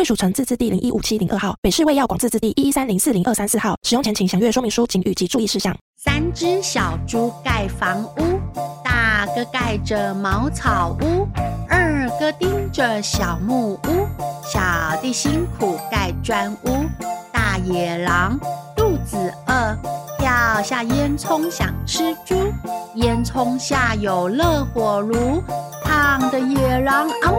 贵属城自治地零一五七零二号，北市卫药广自治地一一三零四零二三四号。使用前请详阅说明书、警语及注意事项。三只小猪盖房屋，大哥盖着茅草屋，二哥钉着小木屋，小弟辛苦盖砖屋。大野狼肚子饿，跳下烟囱想吃猪，烟囱下有热火炉，烫的野狼嗷。